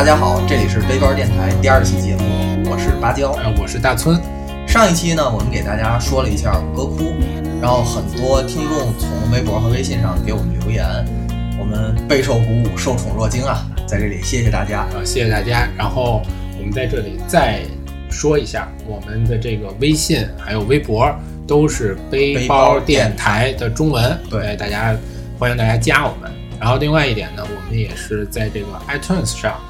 大家好，这里是背包电台第二期节目，我是芭蕉。呃，我是大村。上一期呢，我们给大家说了一下歌哭，然后很多听众从微博和微信上给我们留言，我们备受鼓舞，受宠若惊啊！在这里谢谢大家，啊，谢谢大家。然后我们在这里再说一下，我们的这个微信还有微博都是背包电台的中文，对大家欢迎大家加我们。然后另外一点呢，我们也是在这个 iTunes 上已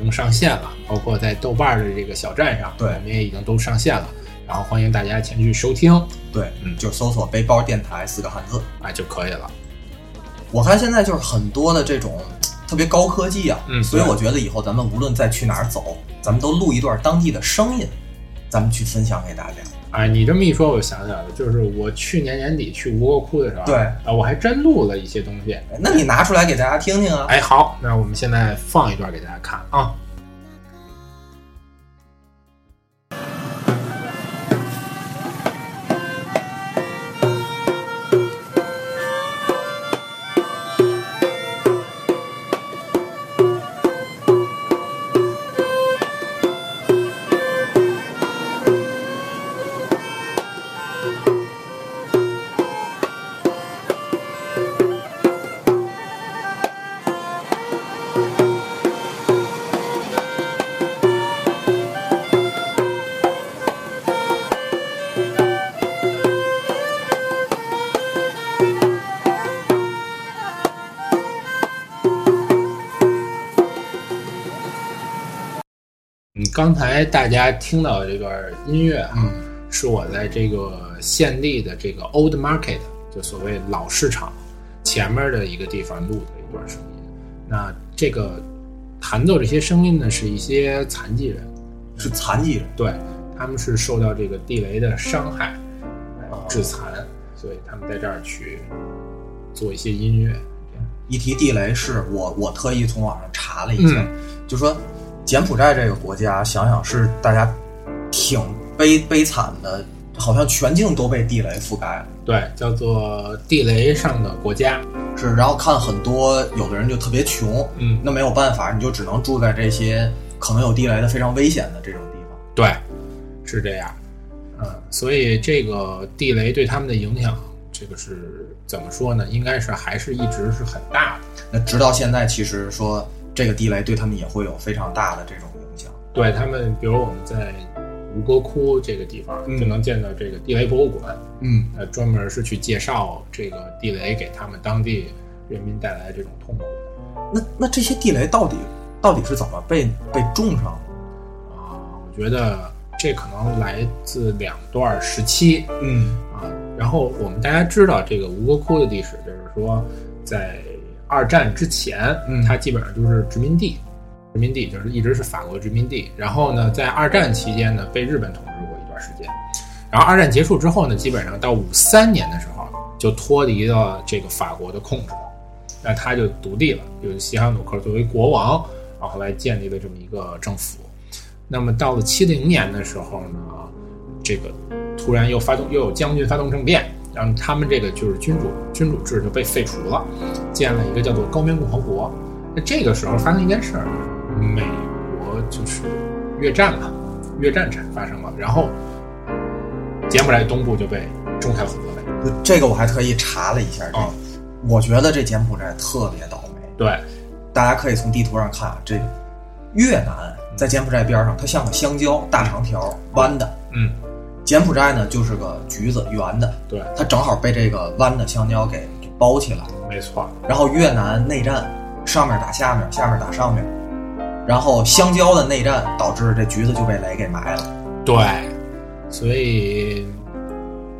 经上线了，包括在豆瓣的这个小站上，对我们也已经都上线了。然后欢迎大家前去收听，对，嗯就搜索“背包电台”四个汉字啊就可以了。我看现在就是很多的这种特别高科技啊，嗯所以我觉得以后咱们无论再去哪儿走，咱们都录一段当地的声音，咱们去分享给大家。哎，你这么一说，我想起来了，就是我去年年底去吴哥窟的时候，对啊，我还真录了一些东西。那你拿出来给大家听听啊。哎，好，那我们现在放一段给大家看啊。刚才大家听到的这段音乐啊，嗯。是我在这个县立的这个 Old Market，就所谓老市场前面的一个地方录的一段声音。那这个弹奏这些声音呢，是一些残疾人，是残疾人，对他们是受到这个地雷的伤害哦致残，所以他们在这儿去做一些音乐。一提地雷，是我我特意从网上查了一下，嗯。就说柬埔寨这个国家，想想是大家挺悲悲惨的，好像全境都被地雷覆盖了。对，叫做地雷上的国家。是，然后看很多有的人就特别穷，嗯，那没有办法，你就只能住在这些可能有地雷的非常危险的这种地方。对，是这样。嗯，所以这个地雷对他们的影响，这个是怎么说呢？应该是还是一直是很大的。那直到现在，其实说这个地雷对他们也会有非常大的这种影响。对他们，比如我们在吴哥窟这个地方，嗯就能见到这个地雷博物馆，嗯，呃，专门是去介绍这个地雷给他们当地人民带来的这种痛苦那那这些地雷到底到底是怎么被被种上的？啊。我觉得这可能来自两段时期，嗯啊，然后我们大家知道这个吴哥窟的历史，就是说在二战之前，嗯它基本上就是殖民地，殖民地就是一直是法国殖民地。然后呢，在二战期间呢，被日本统治过一段时间。然后二战结束之后呢，基本上到五三年的时候就脱离了这个法国的控制，那他就独立了，由西哈努克作为国王，然后来建立了这么一个政府。那么到了七零年的时候呢，这个突然又发动又有将军发动政变，然后他们这个就是君主君主制就被废除了，建了一个叫做高棉共和国。那这个时候发生一件事儿，美国就是越战了，越战产发生了，然后柬埔寨东部就被种下了很多雷。这个我还特意查了一下，这我觉得这柬埔寨特别倒霉。对，大家可以从地图上看啊，这越南在柬埔寨边上，它像个香蕉，大长条，弯的。嗯，柬埔寨呢就是个橘子，圆的，对，它正好被这个弯的香蕉给给包起来。没错，然后越南内战，上面打下面，下面打上面，然后香蕉的内战导致这橘子就被雷给埋了。对，所以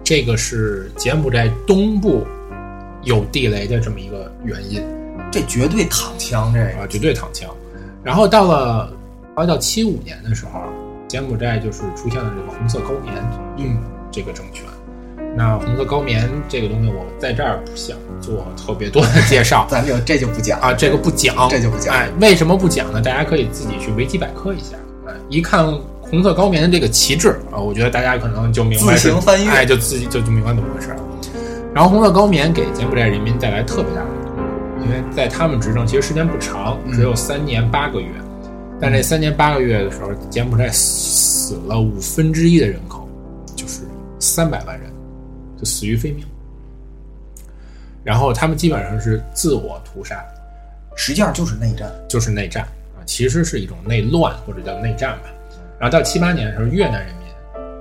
这个是柬埔寨东部有地雷的这么一个原因这绝对躺枪，这个啊，绝对躺枪。然后到了后来到七五年的时候，柬埔寨就是出现了这个红色高棉嗯，这个政权。那红色高棉这个东西，我在这儿不想做特别多的介绍 咱就这就不讲啊，这个不讲，这就不讲哎，为什么不讲呢？大家可以自己去维基百科一下。哎，一看红色高棉的这个旗帜啊，我觉得大家可能就明白自行翻阅哎，就自己就就明白怎么回事了。然后红色高棉给柬埔寨人民带来特别大的痛苦，因为在他们执政其实时间不长，嗯只有三年八个月，但这三年八个月的时候，柬埔寨死了五分之一的人口，就是三百万人，就死于非命。然后他们基本上是自我屠杀，实际上就是内战。就是内战啊，其实是一种内乱或者叫内战吧。然后到七八年的时候，越南人民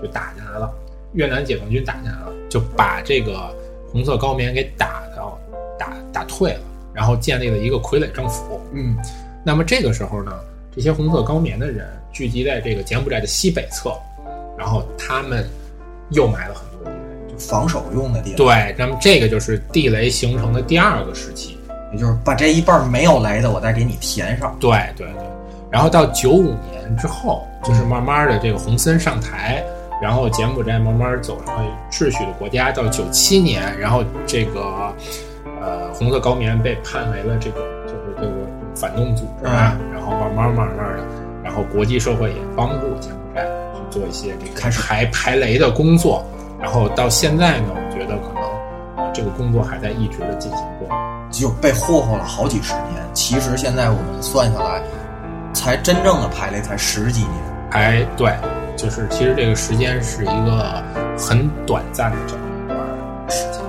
就打进来了，越南解放军打进来了，就把这个红色高棉给打到打打退了，然后建立了一个傀儡政府。嗯，那么这个时候呢，这些红色高棉的人聚集在这个柬埔寨的西北侧，然后他们又埋了很多地雷。就防守用的地雷，对，那么这个就是地雷形成的第二个时期。也就是把这一半没有雷的，我再给你填上。对对对，然后到九五年之后，就是慢慢的这个洪森上台，然后柬埔寨慢慢走上了秩序的国家。到九七年，然后这个呃红色高棉被判为了这个就是这个反动组织啊，然后慢慢慢慢的，然后国际社会也帮助柬埔寨去做一些这个开始排排雷的工作。然后到现在呢，我觉得可能呃这个工作还在一直的进行中。就被霍霍了好几十年。其实现在我们算下来，才真正的排雷才十几年。还对，就是其实这个时间是一个很短暂的这么一段时间。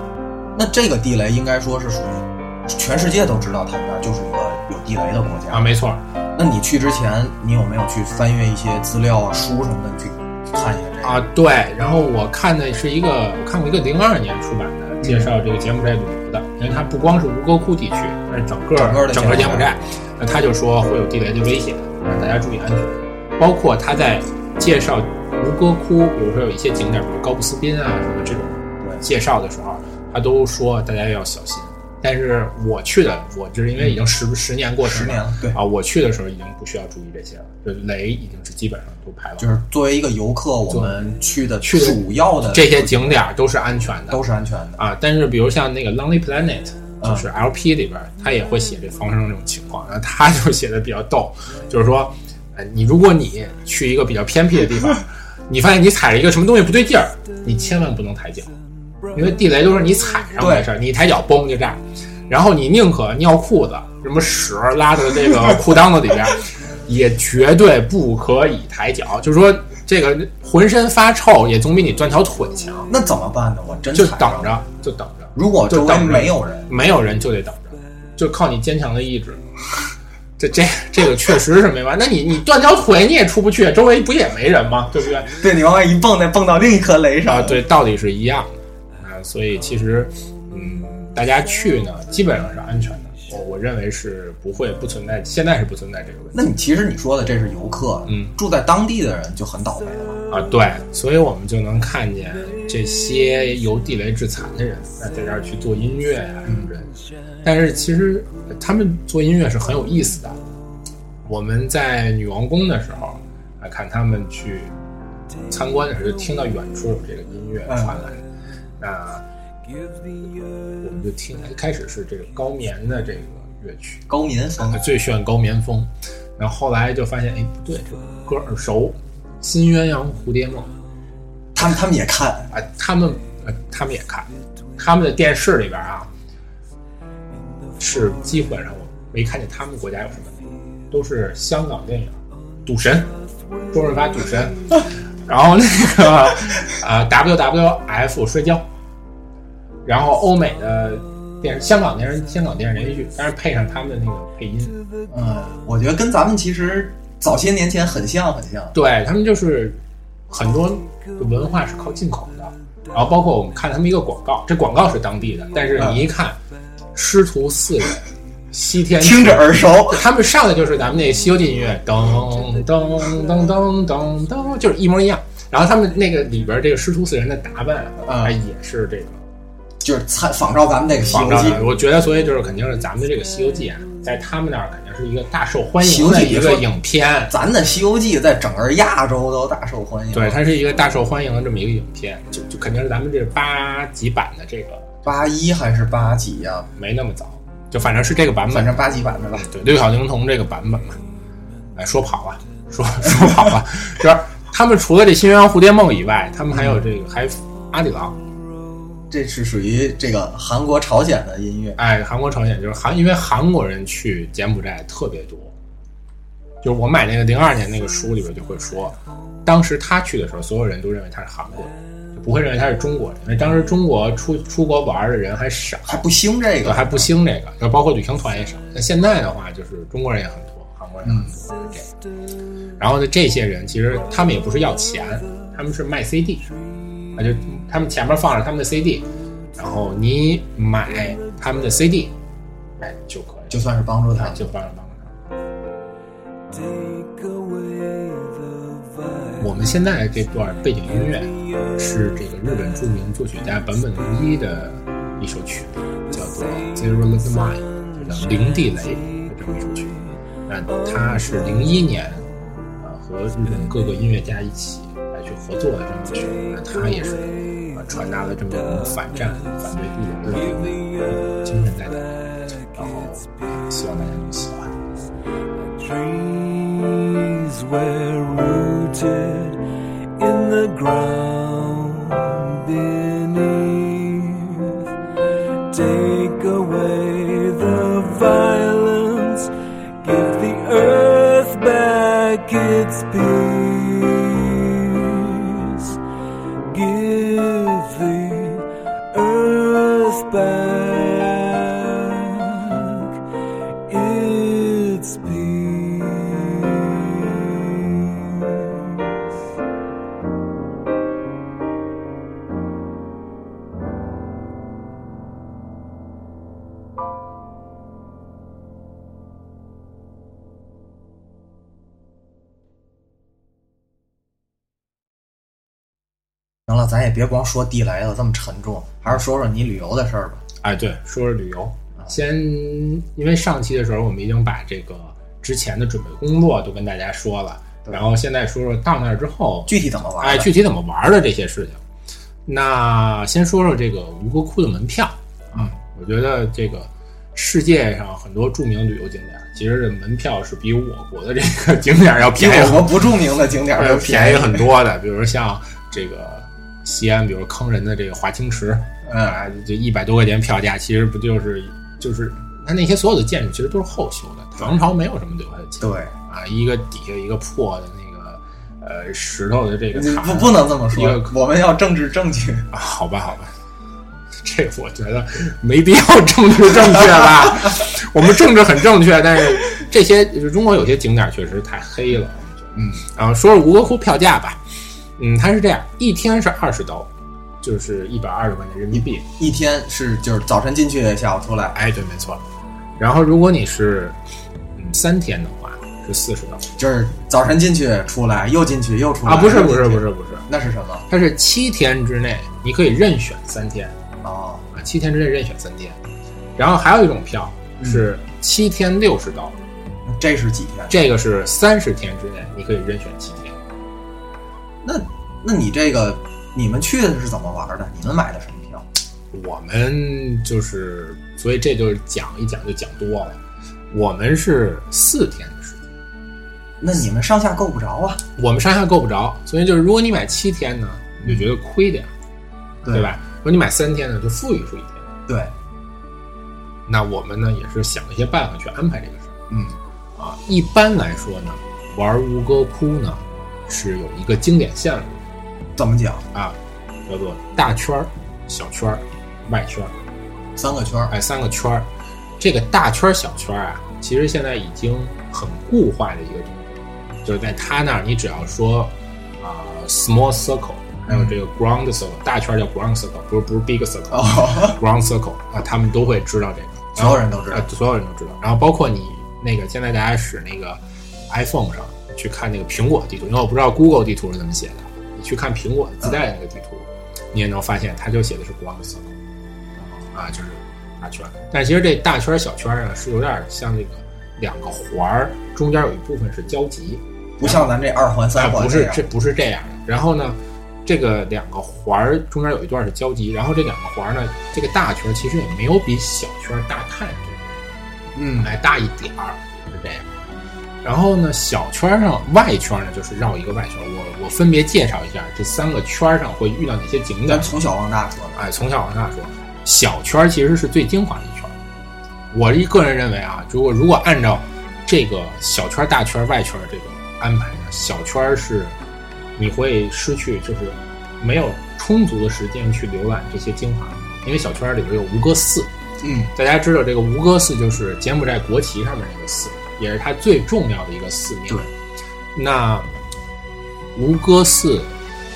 那这个地雷应该说是属于全世界都知道他们那儿就是一个有地雷的国家啊，没错，那你去之前，你有没有去翻阅一些资料啊、书什么的去看一下这个？啊，对。然后我看的是一个，我看过一个零二年出版的介绍这个柬埔寨旅游的，因为它不光是吴哥窟地区，而是整个整个柬埔寨。那他就说会有地雷的危险，让大家注意安全。包括他在介绍吴哥窟，比如说有一些景点，比如高布斯宾啊什么这种对介绍的时候，他都说大家要小心。但是我去的，我就是因为已经十十年过去十年了，对，啊，我去的时候已经不需要注意这些了，就雷已经是基本上都排了，就是作为一个游客，我们去的去的主要的这些景点都是安全的，都是安全的。啊。但是比如像那个 Lonely Planet，嗯就是 LP 里边儿，他也会写这防生这种情况，然后他就写的比较逗，就是说，呃，你如果你去一个比较偏僻的地方，你发现你踩了一个什么东西不对劲儿，你千万不能抬脚，因为地雷都是你踩上没事儿，你一抬脚嘣就炸。然后你宁可尿裤子，什么屎拉到这个裤裆子里边儿，也绝对不可以抬脚。就是说，这个浑身发臭也总比你断条腿强。那怎么办呢？我真就等着，就等着，如果周围就等着没有人，没有人就得等着，就靠你坚强的意志。这这这个确实是没完。那你你断条腿你也出不去，周围不也没人吗？对不对？对你往外一蹦，再蹦到另一颗雷上。啊，对，道理是一样的啊。所以其实，嗯，大家去呢，基本上是安全的。我我认为是不会不存在，现在是不存在这个问题。那你其实你说的这是游客，嗯，住在当地的人就很倒霉了。啊，对，所以我们就能看见这些由地雷致残的人，那在这儿去做音乐呀、什么的。但是其实呃他们做音乐是很有意思的。我们在女王宫的时候，啊，看他们去参观的时候，就听到远处有这个音乐传来，那我们就听，一开始是这个高棉的这个乐曲，高棉风啊，最炫高棉风，然后后来就发现，哎，不对，这个歌耳熟，《新鸳鸯蝴蝶梦》他们他们也看，啊，他们呃，他们也看，他们的电视里边啊，是基本上我没看见他们国家有什么，都是香港电影，《赌神》，周润发《赌神》，然后那个啊 WWF 摔跤，然后欧美的电视、香港电视、香港电视连续剧，但是配上他们的那个配音，嗯，我觉得跟咱们其实早些年前很像很像。对他们就是很多文化是靠进口的，然后包括我们看他们一个广告，这广告是当地的，但是你一看师徒四人西天 听着耳熟。他们上的就是咱们那《西游记》音乐，噔噔噔噔噔噔，就是一模一样。然后他们那个里边这个师徒四人的打扮，啊哎，也是这个就是参仿照咱们那个《西游记我觉得，所以就是肯定是咱们的这个《西游记》啊，在他们那儿肯定是一个大受欢迎的一个影片。咱的《西游记》在整个亚洲都大受欢迎。对，它是一个大受欢迎的这么一个影片，就就肯定是咱们这八集版的这个八一还是八几呀？没那么早，就反正是这个版本，反正八几版的吧。对六小龄童这个版本嘛。哎，说跑了，说 说跑了，就是他们除了这《新鸳鸯蝴蝶梦》以外，他们还有这个还阿里郎，这是属于这个韩国、朝鲜的音乐。哎，韩国朝鲜就是韩，因为韩国人去柬埔寨特别多。就是我买那个零二年那个书里边就会说，当时他去的时候，所有人都认为他是韩国人，就不会认为他是中国人，因为当时中国出出国玩的人还少，还不兴这个，还不兴这个，就包括旅行团也少。那现在的话，就是中国人也很多，韩国人也很多，是这个。然后呢，这些人其实他们也不是要钱，他们是卖 CD，啊，就他们前面放着他们的 CD，然后你买他们的 CD，哎就可以，就算是帮助他哎。就帮着帮助他。我们现在这段背景音乐是这个日本著名作曲家坂本龙一的一首曲子，叫做《Zero Limit Line》，就叫零地雷的这么一首曲子。那它是零一年，呃，和日本各个音乐家一起合作的这么一曲子。那它也是呃传达了这么一种反战、反对帝国的这个精神在里面。然后希望大家能喜欢。 Trees were rooted in the ground beneath. Take away the violence, give the earth back its peace. 行了，咱也别光说地雷了，这么沉重，还是说说你旅游的事儿吧。哎，对，说说旅游，先因为上期的时候我们已经把这个之前的准备工作都跟大家说了，然后现在说说到那儿之后，具体怎么玩？哎，具体怎么玩的这些事情。那先说说这个吴哥窟的门票啊，我觉得这个世界上很多著名旅游景点，其实这门票是比我国的这个 景点要便宜很我国不著名的景点儿呃都便宜很。多的，比如像这个西安，比如坑人的这个华清池，嗯啊，就一百多块钱票价，其实不就是就是它那些所有的建筑其实都是后修的，唐朝没有什么留下的建筑对，啊，一个底下一个破的那个呃石头的这个塔，不不能这么说我们要政治正确。啊，好吧，好吧，这我觉得没必要政治正确吧。我们政治很正确，但是这些就是中国有些景点确实太黑了。嗯，然后说说吴哥窟票价吧，嗯，它是这样，一天是二十刀，就是一百二十块钱人民币。一天是就是早晨进去，下午出来。哎，对，没错。然后如果你是嗯三天的话，是四十刀就是早晨进去出来，又进去又出来啊，不是不是不是不是，那是什么？它是七天之内你可以任选三天。哦，啊，七天之内任选三天。然后还有一种票是七天六十刀，这是几天？这个是三十天之内你可以任选七天。那那你这个你们去的是怎么玩的？你们买的什么票？我们就是，所以这就是讲一讲就讲多了。我们是四天的时间，那你们上下够不着啊？我们上下够不着，所以就是如果你买七天呢，你就觉得亏点儿，对？吧？如果你买三天呢，就富裕出一天。对，那我们呢也是想了一些办法去安排这个事儿。嗯，啊，一般来说呢，玩吴哥窟呢是有一个经典线路怎么讲？啊，叫做大圈儿、小圈儿、外圈儿，三个圈儿。哎，三个圈儿。这个大圈儿、小圈儿啊，其实现在已经很固化的一个东西，就是在他那儿，你只要说啊、small circle，还有这个 ground circle，大圈儿叫 ground circle，不是不是 big circle，哦，ground circle 啊，他们都会知道这个。所有人都知道呃，所有人都知道。然后包括你那个现在大家使那个 iPhone 上去看那个苹果地图，因为我不知道 Google 地图是怎么写的，你去看苹果自带的那个地图，你也能发现它就写的是光色，啊，就是大圈。但其实这大圈小圈儿呢，是有点像这个两个环儿，中间有一部分是交集，不像咱这二环啊三，环不是这不是这样的。然后呢，这个两个环儿中间有一段是交集，然后这两个环儿呢，这个大圈其实也没有比小圈大太多。嗯哎大一点儿，是这样。然后呢，小圈儿上外圈儿呢就是绕一个外圈。我我分别介绍一下这三个圈儿上会遇到哪些景点咱。从小往大说呢，哎，从小往大说，小圈儿其实是最精华的一圈儿。我一个人认为啊，如果如果按照这个小圈儿、大圈儿、外圈儿这个安排呢，小圈儿是你会失去，就是没有充足的时间去浏览这些精华，因为小圈儿里边有吴哥寺。嗯，大家知道这个吴哥寺就是柬埔寨国旗上面那个寺，也是它最重要的一个寺庙。对，那吴哥寺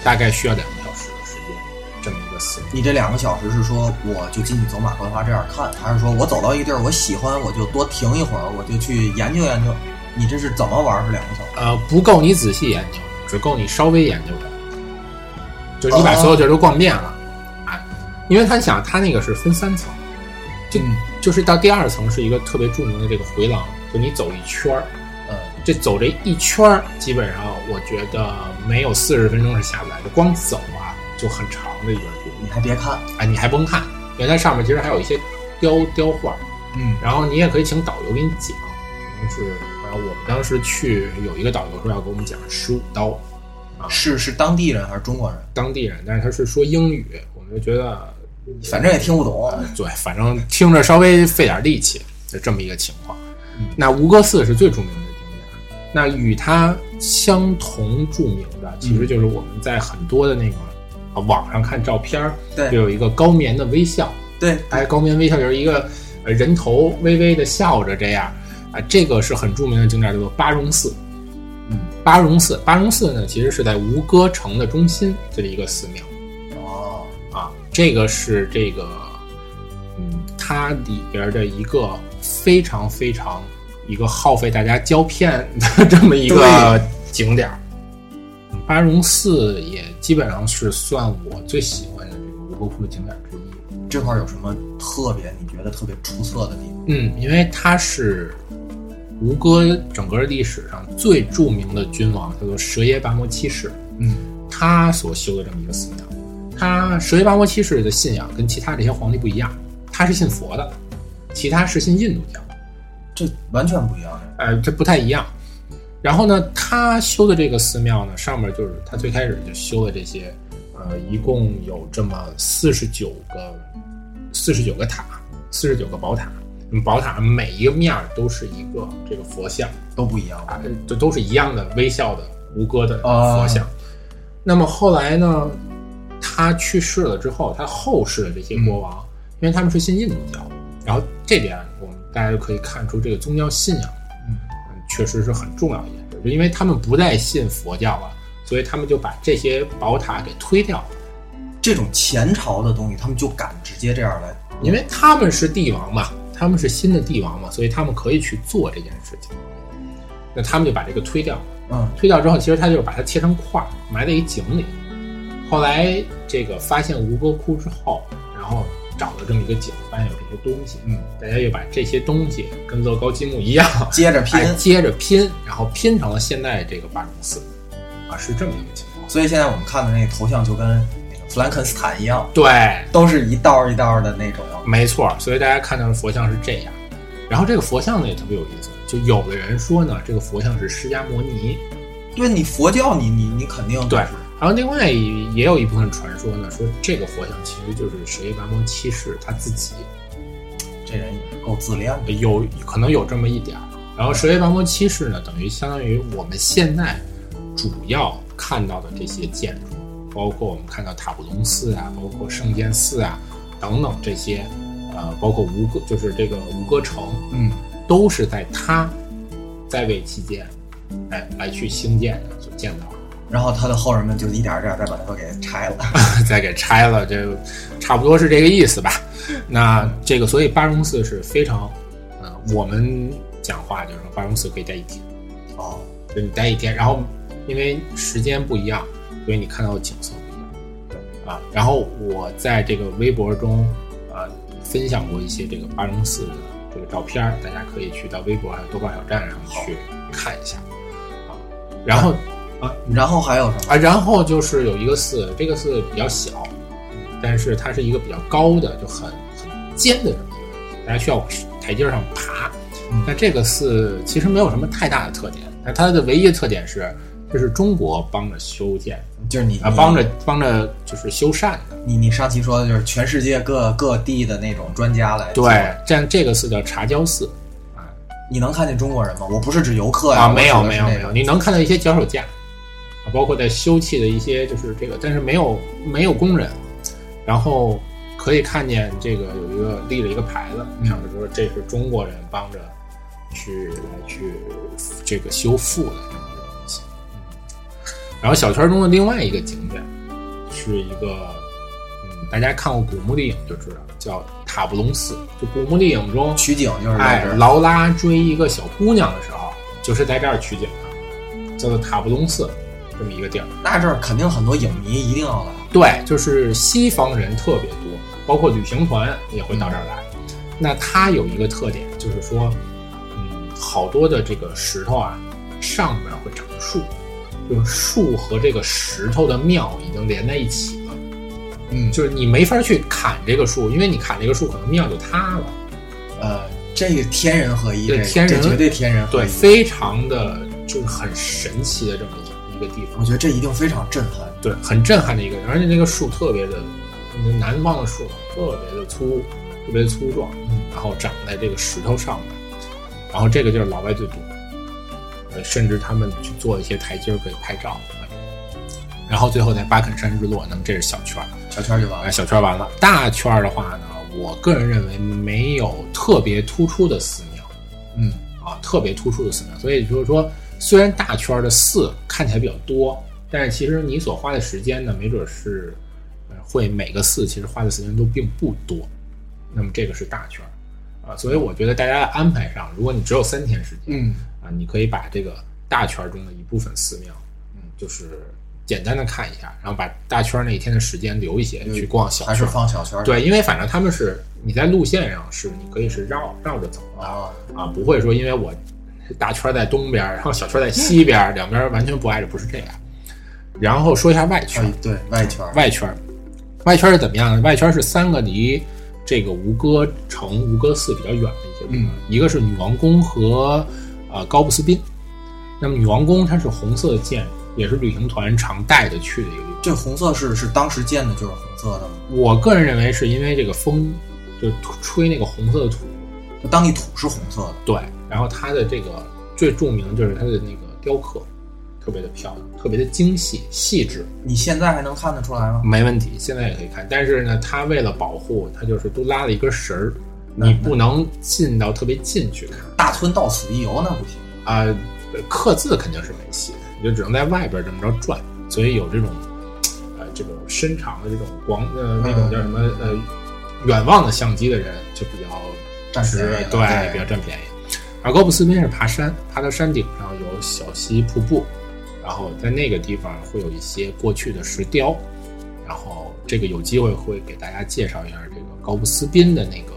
大概需要两个小时的时间，这么一个寺庙。你这两个小时是说我就进去走马观花这样看，还是说我走到一个地儿我喜欢我就多停一会儿，我就去研究研究？你这是怎么玩？是两个小时？呃，不够你仔细研究，只够你稍微研究的，就是你把所有地儿都逛遍了，哎，因为他想他那个是分三层，就、嗯就是到第二层是一个特别著名的这个回廊，就你走一圈儿，呃，这走这一圈儿，基本上我觉得没有四十分钟是下不来的，光走啊就很长的一段路。你还别看，哎，你还甭看，因为它上面其实还有一些雕雕画，嗯然后你也可以请导游给你讲。就是，然后我们当时去有一个导游说要给我们讲十五刀，是是当地人还是中国人？当地人，但是他是说英语，我们就觉得，反正也听不懂。呃对，反正听着稍微费点力气，就这么一个情况。嗯。那吴哥寺是最著名的景点，那与它相同著名的，其实就是我们在很多的那个呃网上看照片儿，对。就有一个高棉的微笑，对，哎，高棉微笑就是一个呃人头微微的笑着这样。啊，这个是很著名的景点，叫做巴戎寺。嗯，巴戎寺，巴戎寺呢，其实是在吴哥城的中心这里一个寺庙。哦，啊，这个是这个，嗯，它里边的一个非常非常一个耗费大家胶片的这么一个景点儿。嗯巴戎寺也基本上是算我最喜欢的这个吴哥窟的景点之一。这块儿有什么特别你觉得特别出色的地方？嗯，因为它是吴哥整个历史上最著名的君王，叫做蛇耶跋摩七世，嗯，他所修的这么一个寺庙。他蛇耶跋摩七世的信仰跟其他这些皇帝不一样，他是信佛的，其他是信印度教，这完全不一样。呃，这不太一样。然后呢，他修的这个寺庙呢，上面就是他最开始就修的这些，呃，一共有这么四十九个，四十九个塔，四十九个宝塔。嗯宝塔每一个面儿都是一个这个佛像都不一样。啊，这都是一样的微笑的吴哥的啊佛像。那么后来呢，他去世了之后，他后世的这些国王，因为他们是信印度教，然后这点我们大家就可以看出这个宗教信仰，嗯嗯，确实是很重要的一件事，就因为他们不再信佛教了，所以他们就把这些宝塔给推掉了，这种前朝的东西，他们就敢直接这样来。因为他们是帝王嘛，他们是新的帝王嘛，所以他们可以去做这件事情。那他们就把这个推掉了。嗯推掉之后，其实他就是把它切成块儿，埋在一井里。后来这个发现吴哥窟之后，然后找了这么一个景，发现有这些东西，嗯，大家又把这些东西跟乐高积木一样，接着拼。哎接着拼，然后拼成了现在这个巴戎寺，啊，是这么一个情况。所以现在我们看的那个头像就跟那个弗兰肯斯坦一样，对，都是一道一道的那种。没错，所以大家看到的佛像是这样。然后这个佛像呢也特别有意思，就有的人说呢，这个佛像是释迦摩尼，对你佛教你，你你肯定对就是然后另外也有一部分传说呢，说这个佛像其实就是舍耶拔摩七世他自己，这人也是够自恋的。有可能有这么一点儿。然后舍耶拔摩七世呢，等于相当于我们现在主要看到的这些建筑，包括我们看到塔布隆寺啊，包括圣剑寺啊等等这些，呃，包括吴哥就是这个吴哥城，嗯，都是在他在位期间，哎，来去兴建的，所建造的。然后他的后人们就一点点儿再把它都给拆了。再给拆了，就差不多是这个意思吧。那这个，所以八荣寺是非常，呃，我们讲话就是说八荣寺可以待一天，哦，就你待一天，然后因为时间不一样，所以你看到的景色不一样啊。然后我在这个微博中，呃，分享过一些这个八荣寺的这个照片儿，大家可以去到微博还有豆瓣小站上去看一下啊。然后啊，然后还有什么？啊，然后就是有一个寺，这个寺比较小，但是它是一个比较高的，就很很尖的这么一个大家需要往台阶上爬。嗯那这个寺其实没有什么太大的特点，那它的唯一的特点是，这是中国帮着修建就是你啊，帮着帮着就是修缮的。你你上期说的就是全世界各各地的那种专家来对，这这个寺叫茶礁寺啊你能看见中国人吗？我不是指游客呀，啊，我没有没有没有，你能看到一些脚手架啊，包括在修葺的一些就是这个，但是没有没有工人，然后可以看见这个有一个立了一个牌子，上面说这是中国人帮着去来去这个修复的这么一个东西。嗯，然后小圈中的另外一个景点是一个，嗯，大家看过古墓丽影就知道，叫塔布隆寺。就古墓丽影中，取景就是这，儿。劳拉追一个小姑娘的时候，就是在这儿取景的，叫做塔布隆寺这么一个地儿。那这儿肯定很多影迷一定要来。对，就是西方人特别多，包括旅行团也会到这儿来。那它有一个特点，就是说，嗯，好多的这个石头啊，上面会长树，就是树和这个石头的庙已经连在一起了。嗯，就是你没法去砍这个树，因为你砍这个树，可能庙就塌了。呃，这个天人合一，这对天人绝对天人合对，非常的就是很神奇的这么一个地方我。觉得这一定非常震撼。对，很震撼的一个，而且那个树特别的，那南方的树特别的粗，特别粗壮，嗯然后长在这个石头上面，然后这个就是老外最多，呃，甚至他们去做一些台阶儿可以拍照，然后最后在巴肯山日落，那么这是小圈儿，小圈就完哎，了。小圈儿完了，大圈儿的话呢，我个人认为没有特别突出的寺庙，嗯，啊，特别突出的寺庙。所以就是说，虽然大圈儿的寺看起来比较多，但是其实你所花的时间呢，没准是，呃，会每个寺其实花的时间都并不多。那么这个是大圈儿，啊，所以我觉得大家的安排上，如果你只有三天时间，嗯，啊，你可以把这个大圈儿中的一部分寺庙，嗯，就是简单的看一下，然后把大圈儿那一天的时间留一些去逛小还是。放小圈儿。对，因为反正他们是你在路线上是你可以是绕绕着走的啊，啊，不会说因为我大圈在东边，然后小圈在西边，两边完全不挨着，不是这样。然后说一下外圈哎，，对外圈儿。外圈，外圈是怎么样呢？外圈是三个离这个吴哥城、吴哥寺比较远的一些地方，一个是女王宫和呃高布斯宾。那么女王宫它是红色的建筑，也是旅行团常带着去的一个地方。这红色是是当时建的就是红色的吗？我个人认为是因为这个风，就吹那个红色的土，就当地土是红色的。对，然后它的这个最著名的就是它的那个雕刻，特别的漂亮，特别的精细细致，你现在还能看得出来吗？没问题，现在也可以看。但是呢，它为了保护，它就是都拉了一根绳儿，你不能进到特别近去看大村到此一游那不行。啊、刻字肯定是没戏的，你就只能在外边这么着转。所以有这种呃这种伸长的这种广呃那种叫什么呃远望的相机的人就比较值占便宜了对，对比较占便宜。而高布斯宾是爬山，爬到山顶上有小溪瀑布，然后在那个地方会有一些过去的石雕，然后这个有机会会给大家介绍一下这个高布斯宾的那个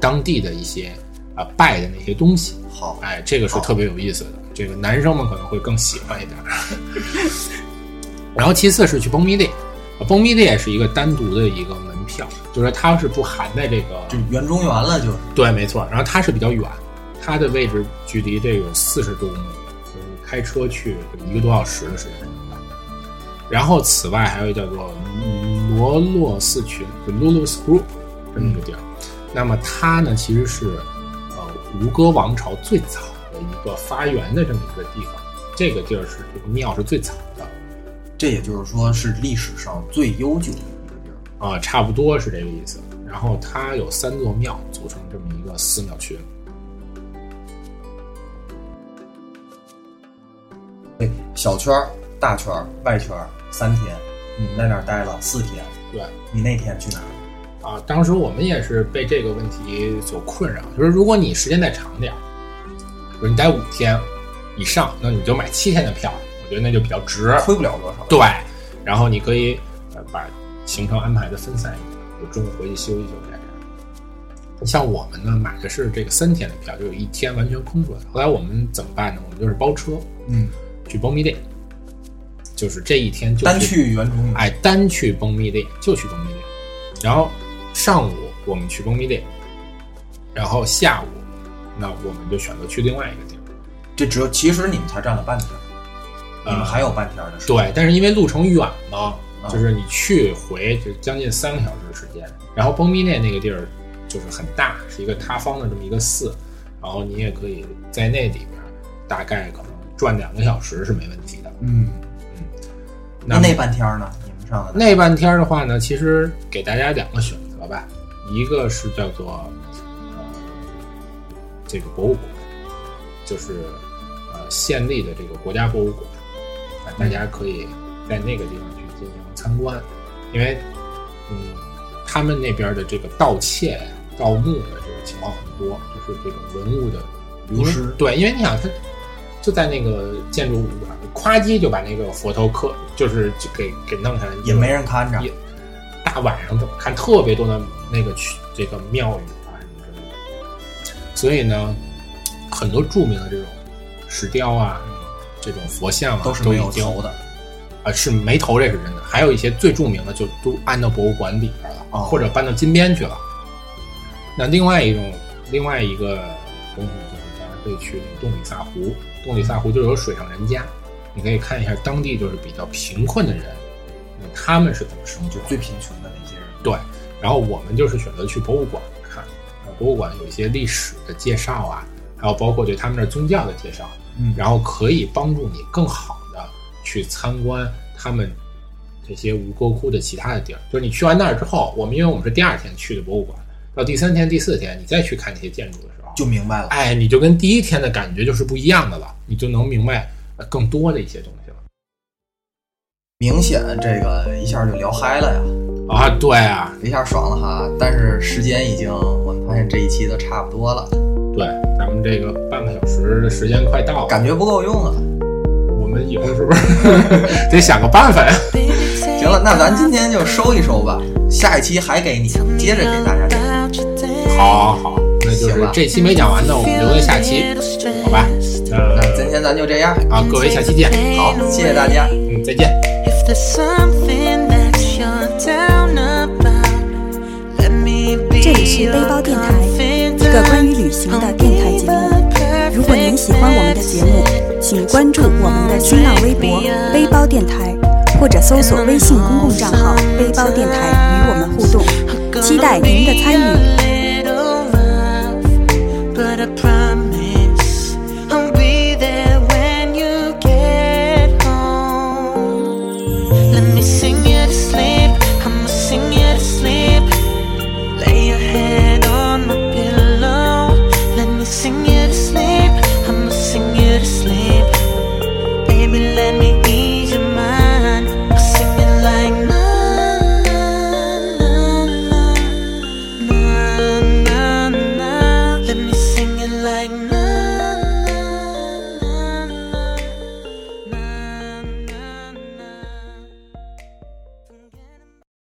当地的一些啊、拜的那些东西。好，哎，这个是特别有意思的，这个男生们可能会更喜欢一点。然后其次是去崩密列，崩密列是一个单独的一个门票，就是它是不含在这个就园中园了，就是对，没错。然后它是比较远，它的位置距离这个有四十多公里，就是开车去一个多小时的时间。然后此外还有叫做罗洛斯群，就 Lulus Group 这么一个地儿。那么它呢，其实是呃吴哥王朝最早的一个发源的这么一个地方。这个地儿是这个庙是最早的这也就是说是历史上最悠久的一个地儿。啊、差不多是这个意思。然后它有三座庙组成这么一个寺庙群。小圈儿大圈儿、外圈儿三天，你们在那儿待了四天，对你那天去哪儿了？啊，当时我们也是被这个问题所困扰，就是如果你时间再长点儿，比如你待五天以上，那你就买七天的票，我觉得那就比较值。亏不了多少。对，然后你可以呃把行程安排的分散一点，就中午回去休息休息。像我们呢买的是这个三天的票，就有一天完全空出来。后来我们怎么办呢？我们就是包车嗯，去崩密店，就是这一天就单去原住民。哎，单去崩密店就去崩密店，然后上午我们去崩密店，然后下午那我们就选择去另外一个地儿。这只有其实你们才占了半天，你们呃还有半天的时间。对，但是因为路程远嘛，啊就是你去回就将近三个小时的时间。然后崩密列那个地儿就是很大，是一个塌方的这么一个寺，然后你也可以在那里边大概可能转两个小时是没问题的。嗯嗯，那那半天呢？你们上的那半天的话呢，其实给大家两个选择吧，一个是叫做呃这个博物馆，就是呃县立的这个国家博物馆，啊，大家可以在那个地方去进行参观，因为嗯他们那边的这个盗窃呀、盗墓的这个情况很多，就是这种文物的流失对，因为你想它就在那个建筑物上，咵叽就把那个佛头刻，就是就给给弄下来，也没人看着也。大晚上怎么看特别多的那个去这个庙宇啊什么之类的，所以呢，很多著名的这种石雕啊，这种佛像啊，都是没有头的。啊，是没头，这是真的。还有一些最著名的，就都安到博物馆里边了，哦或者搬到金边去了。那另外一种，另外一个以去那个洞里萨湖，洞里萨湖就有水上人家，你可以看一下当地就是比较贫困的人，那他们是怎么生活，就最贫穷的那些人。对，然后我们就是选择去博物馆看，啊，博物馆有一些历史的介绍啊，还有包括对他们的宗教的介绍，嗯然后可以帮助你更好的去参观他们这些吴哥窟的其他的地儿。就是你去完那儿之后，我们因为我们是第二天去的博物馆，到第三天、第四天你再去看那些建筑的时候，就明白了。哎，你就跟第一天的感觉就是不一样的了，你就能明白呃更多的一些东西了。明显这个一下就聊嗨了呀，啊，对啊，一下爽了哈。但是时间已经，我们发现这一期都差不多了，对，咱们这个半个小时的时间快到了，感觉不够用啊。我们以后是不是 得想个办法呀？行了，那咱今天就收一收吧，下一期还给你，接着给大家讲。好，好，好，那就是这期没讲完的，我们留在下期，好吧？那那今天咱就这样，啊，各位下期见，好，谢谢大家。嗯，再见。If there's something that you're down about, let me be 这里是背包电台，一个关于旅行的电台节目。如果您喜欢我们的节目，请关注我们的新浪微博“背包电台”，或者搜索微信公共账号“背包电台”与我们互动。期待您的参与。The price.